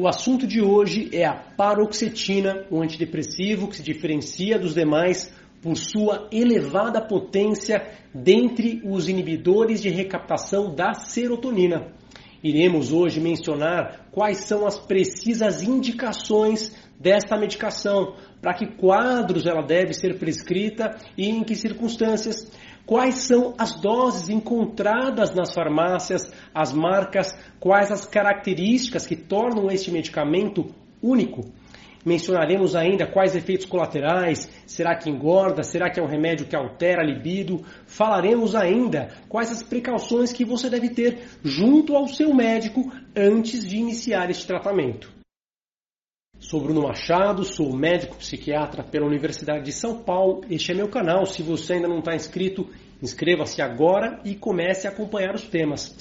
O assunto de hoje é a paroxetina, um antidepressivo que se diferencia dos demais por sua elevada potência dentre os inibidores de recaptação da serotonina. Iremos hoje mencionar quais são as precisas indicações desta medicação, para que quadros ela deve ser prescrita e em que circunstâncias, quais são as doses encontradas nas farmácias, as marcas, quais as características que tornam este medicamento único. Mencionaremos ainda quais efeitos colaterais, será que engorda, será que é um remédio que altera a libido? Falaremos ainda quais as precauções que você deve ter junto ao seu médico antes de iniciar este tratamento. Sou Bruno Machado, sou médico psiquiatra pela Universidade de São Paulo. Este é meu canal. Se você ainda não está inscrito, inscreva-se agora e comece a acompanhar os temas.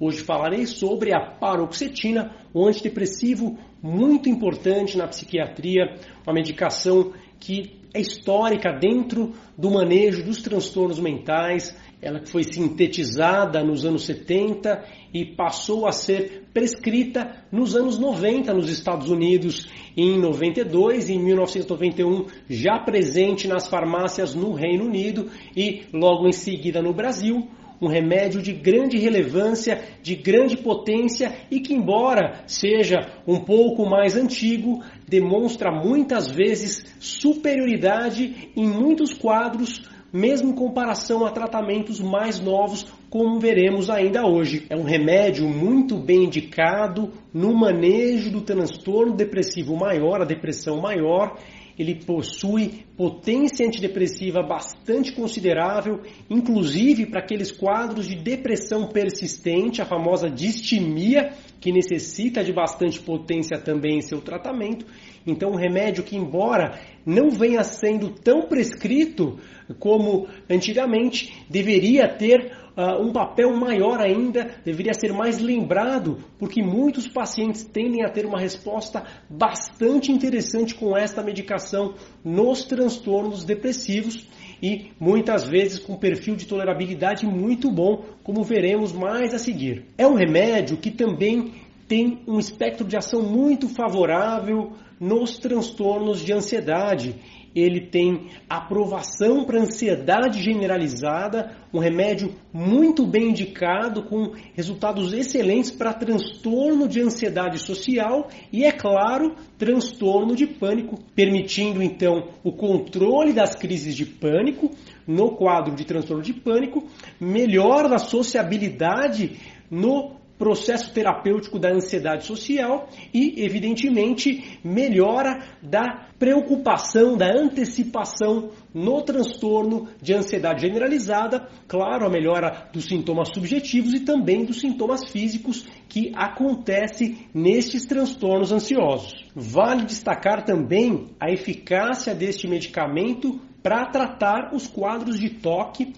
Hoje falarei sobre a paroxetina, um antidepressivo muito importante na psiquiatria, uma medicação que é histórica dentro do manejo dos transtornos mentais. Ela foi sintetizada nos anos 70 e passou a ser prescrita nos anos 90 nos Estados Unidos, em 92 e em 1991 já presente nas farmácias no Reino Unido e logo em seguida no Brasil um remédio de grande relevância, de grande potência e que, embora seja um pouco mais antigo, demonstra muitas vezes superioridade em muitos quadros, mesmo em comparação a tratamentos mais novos, como veremos ainda hoje. É um remédio muito bem indicado no manejo do transtorno depressivo maior, a depressão maior ele possui potência antidepressiva bastante considerável, inclusive para aqueles quadros de depressão persistente, a famosa distimia, que necessita de bastante potência também em seu tratamento. Então, um remédio que, embora não venha sendo tão prescrito como antigamente, deveria ter uh, um papel maior ainda, deveria ser mais lembrado, porque muitos pacientes tendem a ter uma resposta bastante interessante com esta medicação nos transtornos depressivos e muitas vezes com perfil de tolerabilidade muito bom, como veremos mais a seguir. É um remédio que também tem um espectro de ação muito favorável nos transtornos de ansiedade ele tem aprovação para ansiedade generalizada, um remédio muito bem indicado, com resultados excelentes para transtorno de ansiedade social e, é claro, transtorno de pânico, permitindo então o controle das crises de pânico. No quadro de transtorno de pânico, melhora da sociabilidade no processo terapêutico da ansiedade social e, evidentemente, melhora da preocupação, da antecipação no transtorno de ansiedade generalizada, claro, a melhora dos sintomas subjetivos e também dos sintomas físicos que acontece nestes transtornos ansiosos. Vale destacar também a eficácia deste medicamento para tratar os quadros de toque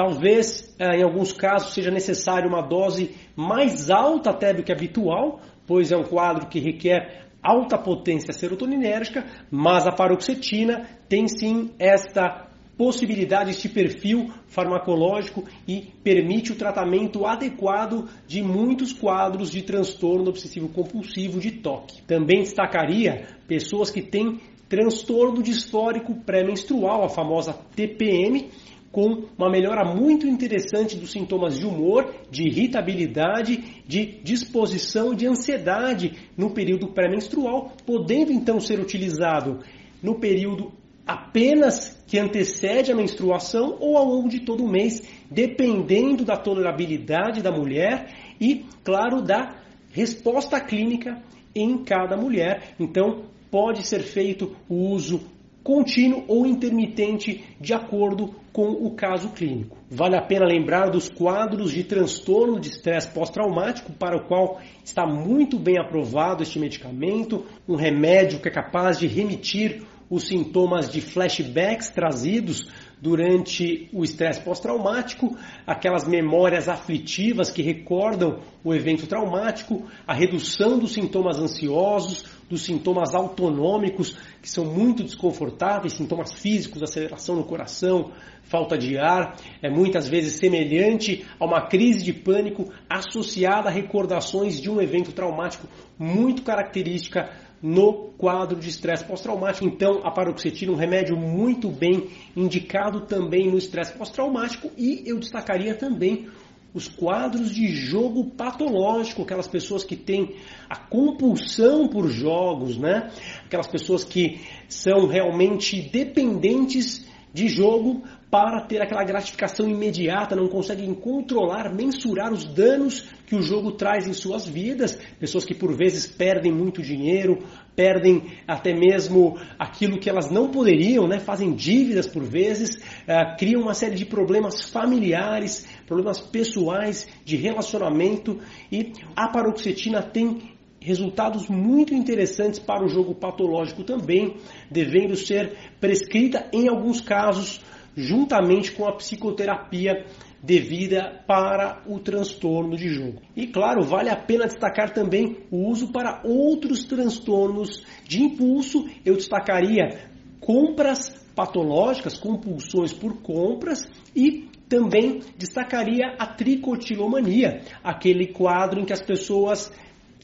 Talvez, eh, em alguns casos, seja necessário uma dose mais alta até do que habitual, pois é um quadro que requer alta potência serotoninérgica, mas a paroxetina tem sim esta possibilidade, este perfil farmacológico e permite o tratamento adequado de muitos quadros de transtorno obsessivo compulsivo de toque. Também destacaria pessoas que têm transtorno disfórico pré-menstrual, a famosa TPM, com uma melhora muito interessante dos sintomas de humor, de irritabilidade, de disposição, de ansiedade no período pré-menstrual, podendo então ser utilizado no período apenas que antecede a menstruação ou ao longo de todo o mês, dependendo da tolerabilidade da mulher e, claro, da resposta clínica em cada mulher. Então, pode ser feito o uso contínuo ou intermitente de acordo com o caso clínico. Vale a pena lembrar dos quadros de transtorno de estresse pós-traumático, para o qual está muito bem aprovado este medicamento, um remédio que é capaz de remitir os sintomas de flashbacks trazidos durante o estresse pós-traumático, aquelas memórias aflitivas que recordam o evento traumático, a redução dos sintomas ansiosos, dos sintomas autonômicos, que são muito desconfortáveis, sintomas físicos, aceleração no coração, falta de ar, é muitas vezes semelhante a uma crise de pânico associada a recordações de um evento traumático muito característica no quadro de estresse pós-traumático. Então, a paroxetina é um remédio muito bem indicado também no estresse pós-traumático e eu destacaria também os quadros de jogo patológico, aquelas pessoas que têm a compulsão por jogos, né? Aquelas pessoas que são realmente dependentes de jogo para ter aquela gratificação imediata, não conseguem controlar, mensurar os danos que o jogo traz em suas vidas. Pessoas que por vezes perdem muito dinheiro, perdem até mesmo aquilo que elas não poderiam, né? fazem dívidas por vezes, uh, criam uma série de problemas familiares, problemas pessoais, de relacionamento. E a paroxetina tem resultados muito interessantes para o jogo patológico também, devendo ser prescrita em alguns casos juntamente com a psicoterapia devida para o transtorno de jogo. E claro, vale a pena destacar também o uso para outros transtornos de impulso. Eu destacaria compras patológicas, compulsões por compras e também destacaria a tricotilomania, aquele quadro em que as pessoas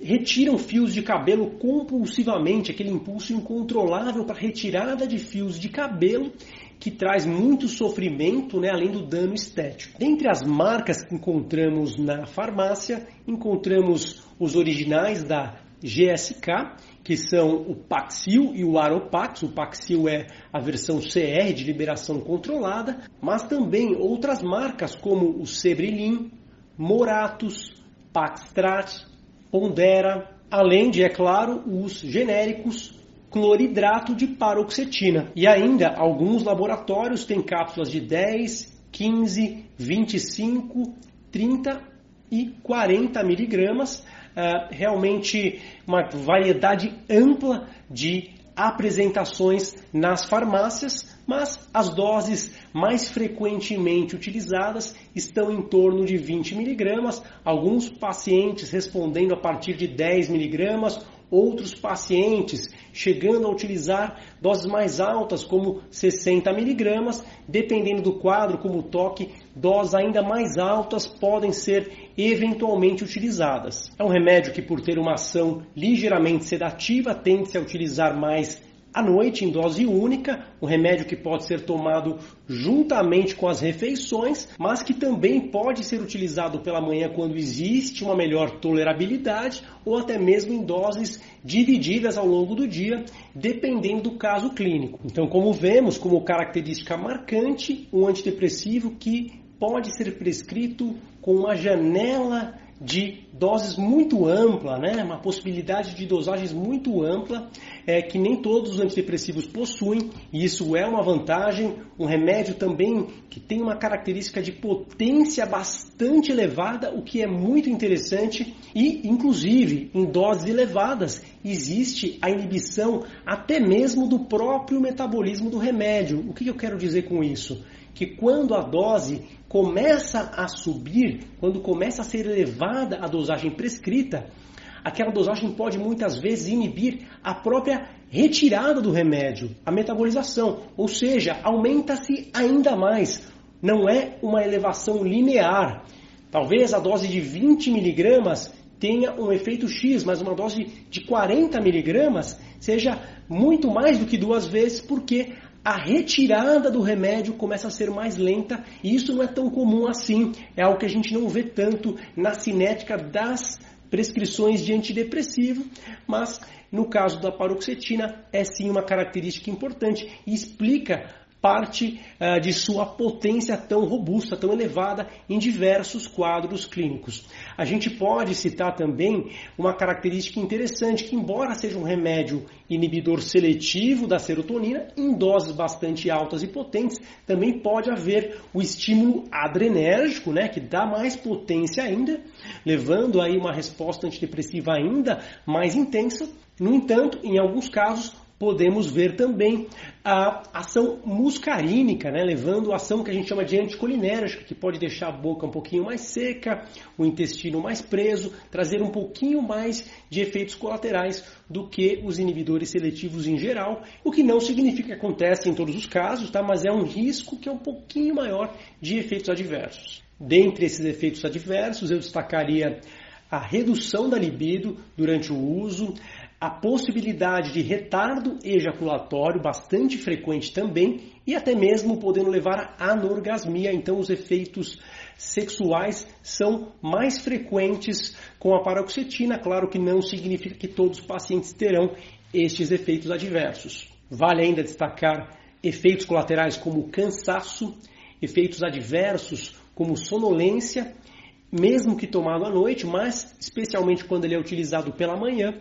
retiram fios de cabelo compulsivamente, aquele impulso incontrolável para retirada de fios de cabelo que traz muito sofrimento, né, além do dano estético. Dentre as marcas que encontramos na farmácia, encontramos os originais da GSK, que são o Paxil e o Aropax. O Paxil é a versão CR de liberação controlada, mas também outras marcas como o Sebrilin, Moratus, Paxtrat, Pondera, além de, é claro, os genéricos cloridrato de paroxetina. E ainda, alguns laboratórios têm cápsulas de 10, 15, 25, 30 e 40 miligramas. Uh, realmente uma variedade ampla de apresentações nas farmácias, mas as doses mais frequentemente utilizadas estão em torno de 20 miligramas, alguns pacientes respondendo a partir de 10 miligramas, outros pacientes chegando a utilizar doses mais altas, como 60 miligramas, dependendo do quadro, como toque, doses ainda mais altas podem ser eventualmente utilizadas. É um remédio que, por ter uma ação ligeiramente sedativa, tende-se a utilizar mais à noite em dose única, um remédio que pode ser tomado juntamente com as refeições, mas que também pode ser utilizado pela manhã quando existe uma melhor tolerabilidade ou até mesmo em doses divididas ao longo do dia, dependendo do caso clínico. Então, como vemos, como característica marcante, um antidepressivo que pode ser prescrito com uma janela de doses muito ampla, né? uma possibilidade de dosagens muito ampla, é, que nem todos os antidepressivos possuem, e isso é uma vantagem. Um remédio também que tem uma característica de potência bastante elevada, o que é muito interessante, e inclusive em doses elevadas existe a inibição até mesmo do próprio metabolismo do remédio. O que eu quero dizer com isso? Que quando a dose começa a subir, quando começa a ser elevada a dosagem prescrita, aquela dosagem pode muitas vezes inibir a própria retirada do remédio, a metabolização, ou seja, aumenta-se ainda mais. Não é uma elevação linear. Talvez a dose de 20 miligramas tenha um efeito X, mas uma dose de 40 miligramas seja muito mais do que duas vezes, porque a retirada do remédio começa a ser mais lenta e isso não é tão comum assim. É algo que a gente não vê tanto na cinética das prescrições de antidepressivo, mas no caso da paroxetina é sim uma característica importante e explica parte uh, de sua potência tão robusta, tão elevada em diversos quadros clínicos. A gente pode citar também uma característica interessante que, embora seja um remédio inibidor seletivo da serotonina, em doses bastante altas e potentes, também pode haver o estímulo adrenérgico, né, que dá mais potência ainda, levando aí uma resposta antidepressiva ainda mais intensa. No entanto, em alguns casos, podemos ver também a ação muscarínica, né, levando a ação que a gente chama de anticolinérgica, que pode deixar a boca um pouquinho mais seca, o intestino mais preso, trazer um pouquinho mais de efeitos colaterais do que os inibidores seletivos em geral, o que não significa que acontece em todos os casos, tá? mas é um risco que é um pouquinho maior de efeitos adversos. Dentre esses efeitos adversos, eu destacaria a redução da libido durante o uso, a possibilidade de retardo ejaculatório, bastante frequente também, e até mesmo podendo levar à anorgasmia. Então, os efeitos sexuais são mais frequentes com a paroxetina. Claro que não significa que todos os pacientes terão estes efeitos adversos. Vale ainda destacar efeitos colaterais como cansaço, efeitos adversos como sonolência, mesmo que tomado à noite, mas especialmente quando ele é utilizado pela manhã.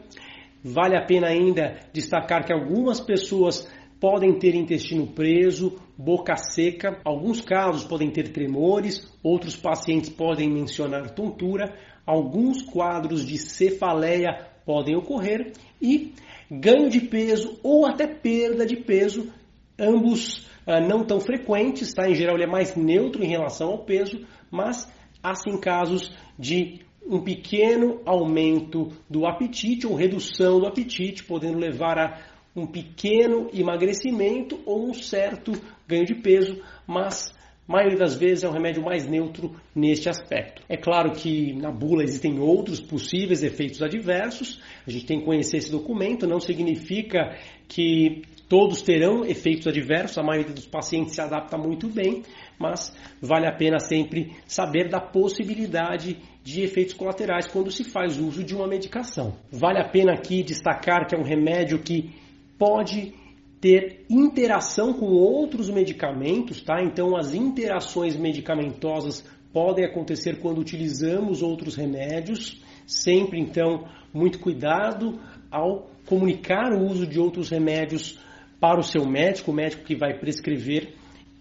Vale a pena ainda destacar que algumas pessoas podem ter intestino preso, boca seca, alguns casos podem ter tremores, outros pacientes podem mencionar tontura, alguns quadros de cefaleia podem ocorrer e ganho de peso ou até perda de peso, ambos ah, não tão frequentes, tá? Em geral ele é mais neutro em relação ao peso, mas há sim casos de um pequeno aumento do apetite ou redução do apetite, podendo levar a um pequeno emagrecimento ou um certo ganho de peso, mas a maioria das vezes é um remédio mais neutro neste aspecto. É claro que na bula existem outros possíveis efeitos adversos, a gente tem que conhecer esse documento, não significa que todos terão efeitos adversos, a maioria dos pacientes se adapta muito bem, mas vale a pena sempre saber da possibilidade de efeitos colaterais quando se faz uso de uma medicação. Vale a pena aqui destacar que é um remédio que pode ter interação com outros medicamentos, tá? Então as interações medicamentosas podem acontecer quando utilizamos outros remédios. Sempre então muito cuidado ao comunicar o uso de outros remédios para o seu médico, o médico que vai prescrever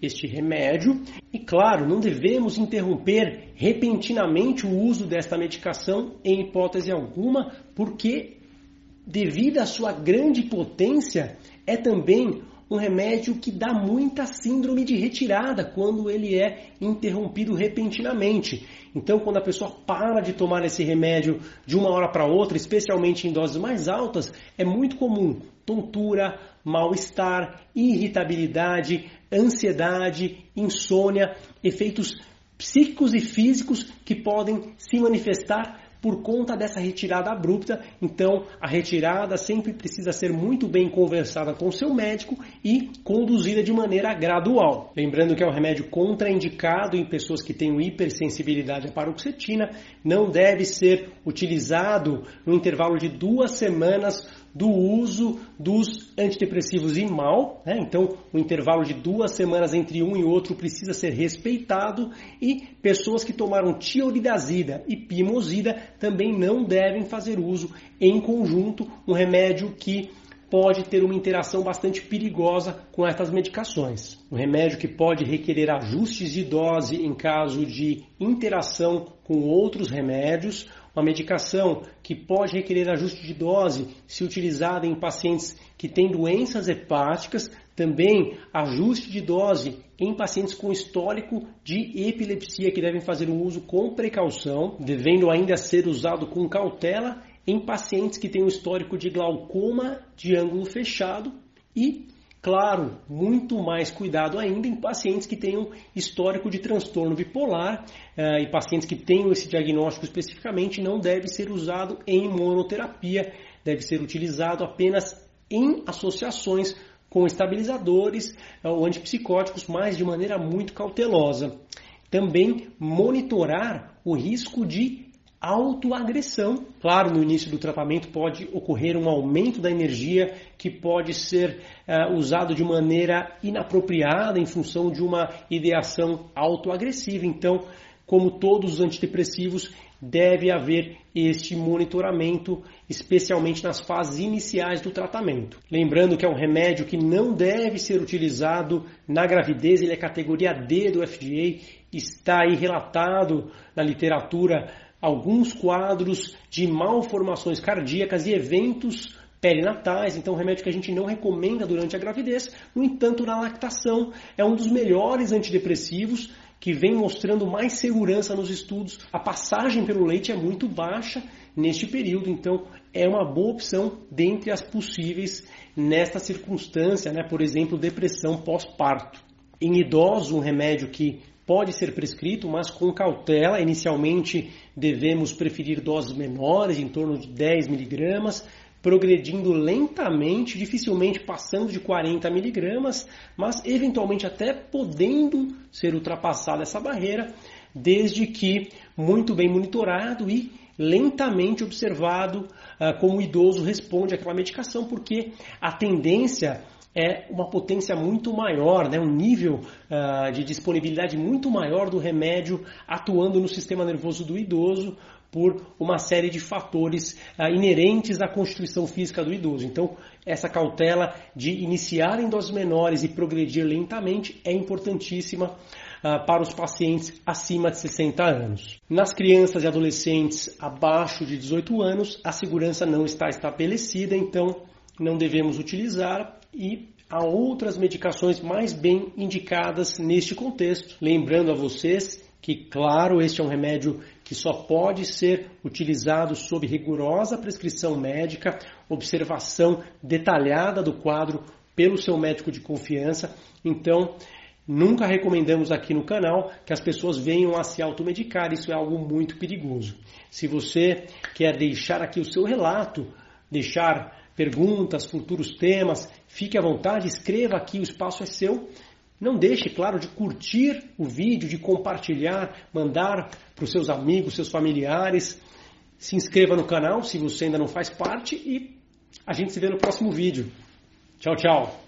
este remédio. E claro, não devemos interromper repentinamente o uso desta medicação em hipótese alguma, porque devido à sua grande potência, é também um remédio que dá muita síndrome de retirada quando ele é interrompido repentinamente. Então, quando a pessoa para de tomar esse remédio de uma hora para outra, especialmente em doses mais altas, é muito comum tontura, mal-estar, irritabilidade, ansiedade, insônia, efeitos psíquicos e físicos que podem se manifestar por conta dessa retirada abrupta. Então, a retirada sempre precisa ser muito bem conversada com seu médico e conduzida de maneira gradual. Lembrando que é um remédio contraindicado em pessoas que têm hipersensibilidade à paroxetina, não deve ser utilizado no intervalo de duas semanas do uso dos antidepressivos em mal, né? então o intervalo de duas semanas entre um e outro precisa ser respeitado e pessoas que tomaram tioridazida e pimosida também não devem fazer uso em conjunto, um remédio que pode ter uma interação bastante perigosa com essas medicações. Um remédio que pode requerer ajustes de dose em caso de interação com outros remédios, uma medicação que pode requerer ajuste de dose se utilizada em pacientes que têm doenças hepáticas, também ajuste de dose em pacientes com histórico de epilepsia que devem fazer um uso com precaução, devendo ainda ser usado com cautela em pacientes que têm um histórico de glaucoma de ângulo fechado e Claro, muito mais cuidado ainda em pacientes que tenham histórico de transtorno bipolar uh, e pacientes que tenham esse diagnóstico especificamente não deve ser usado em monoterapia, deve ser utilizado apenas em associações com estabilizadores uh, ou antipsicóticos, mas de maneira muito cautelosa. Também monitorar o risco de autoagressão. Claro, no início do tratamento pode ocorrer um aumento da energia que pode ser uh, usado de maneira inapropriada em função de uma ideação autoagressiva. Então, como todos os antidepressivos, deve haver este monitoramento, especialmente nas fases iniciais do tratamento. Lembrando que é um remédio que não deve ser utilizado na gravidez, ele é categoria D do FDA, está aí relatado na literatura alguns quadros de malformações cardíacas e eventos perinatais, então remédio que a gente não recomenda durante a gravidez. No entanto, na lactação é um dos melhores antidepressivos que vem mostrando mais segurança nos estudos. A passagem pelo leite é muito baixa neste período, então é uma boa opção dentre as possíveis nesta circunstância, né? por exemplo, depressão pós-parto. Em idosos, um remédio que pode ser prescrito, mas com cautela. Inicialmente devemos preferir doses menores, em torno de 10 miligramas, progredindo lentamente, dificilmente passando de 40 miligramas, mas eventualmente até podendo ser ultrapassada essa barreira, desde que muito bem monitorado e lentamente observado uh, como o idoso responde àquela medicação, porque a tendência é uma potência muito maior, né? um nível uh, de disponibilidade muito maior do remédio atuando no sistema nervoso do idoso por uma série de fatores uh, inerentes à constituição física do idoso. Então, essa cautela de iniciar em doses menores e progredir lentamente é importantíssima uh, para os pacientes acima de 60 anos. Nas crianças e adolescentes abaixo de 18 anos, a segurança não está estabelecida, então não devemos utilizar e há outras medicações mais bem indicadas neste contexto. Lembrando a vocês que, claro, este é um remédio que só pode ser utilizado sob rigorosa prescrição médica, observação detalhada do quadro pelo seu médico de confiança. Então, nunca recomendamos aqui no canal que as pessoas venham a se automedicar, isso é algo muito perigoso. Se você quer deixar aqui o seu relato, deixar perguntas, futuros temas, fique à vontade, escreva aqui, o espaço é seu. Não deixe, claro, de curtir o vídeo, de compartilhar, mandar para os seus amigos, seus familiares. Se inscreva no canal se você ainda não faz parte e a gente se vê no próximo vídeo. Tchau, tchau!